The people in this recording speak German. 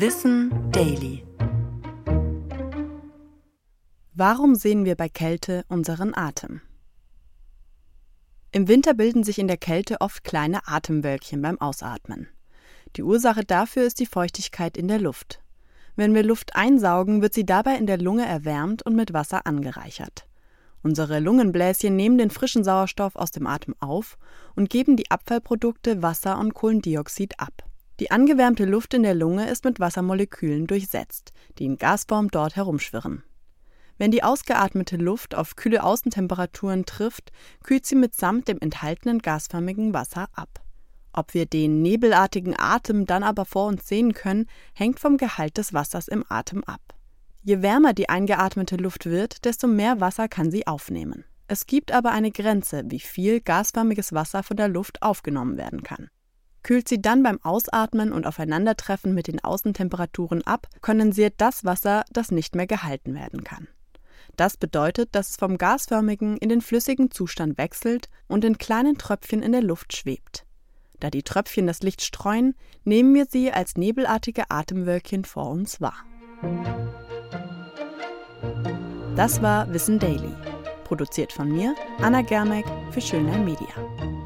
Wissen Daily. Warum sehen wir bei Kälte unseren Atem? Im Winter bilden sich in der Kälte oft kleine Atemwölkchen beim Ausatmen. Die Ursache dafür ist die Feuchtigkeit in der Luft. Wenn wir Luft einsaugen, wird sie dabei in der Lunge erwärmt und mit Wasser angereichert. Unsere Lungenbläschen nehmen den frischen Sauerstoff aus dem Atem auf und geben die Abfallprodukte Wasser und Kohlendioxid ab. Die angewärmte Luft in der Lunge ist mit Wassermolekülen durchsetzt, die in Gasform dort herumschwirren. Wenn die ausgeatmete Luft auf kühle Außentemperaturen trifft, kühlt sie mitsamt dem enthaltenen gasförmigen Wasser ab. Ob wir den nebelartigen Atem dann aber vor uns sehen können, hängt vom Gehalt des Wassers im Atem ab. Je wärmer die eingeatmete Luft wird, desto mehr Wasser kann sie aufnehmen. Es gibt aber eine Grenze, wie viel gasförmiges Wasser von der Luft aufgenommen werden kann. Kühlt sie dann beim Ausatmen und Aufeinandertreffen mit den Außentemperaturen ab, kondensiert das Wasser, das nicht mehr gehalten werden kann. Das bedeutet, dass es vom gasförmigen in den flüssigen Zustand wechselt und in kleinen Tröpfchen in der Luft schwebt. Da die Tröpfchen das Licht streuen, nehmen wir sie als nebelartige Atemwölkchen vor uns wahr. Das war Wissen Daily, produziert von mir, Anna Germeck, für Schönlein Media.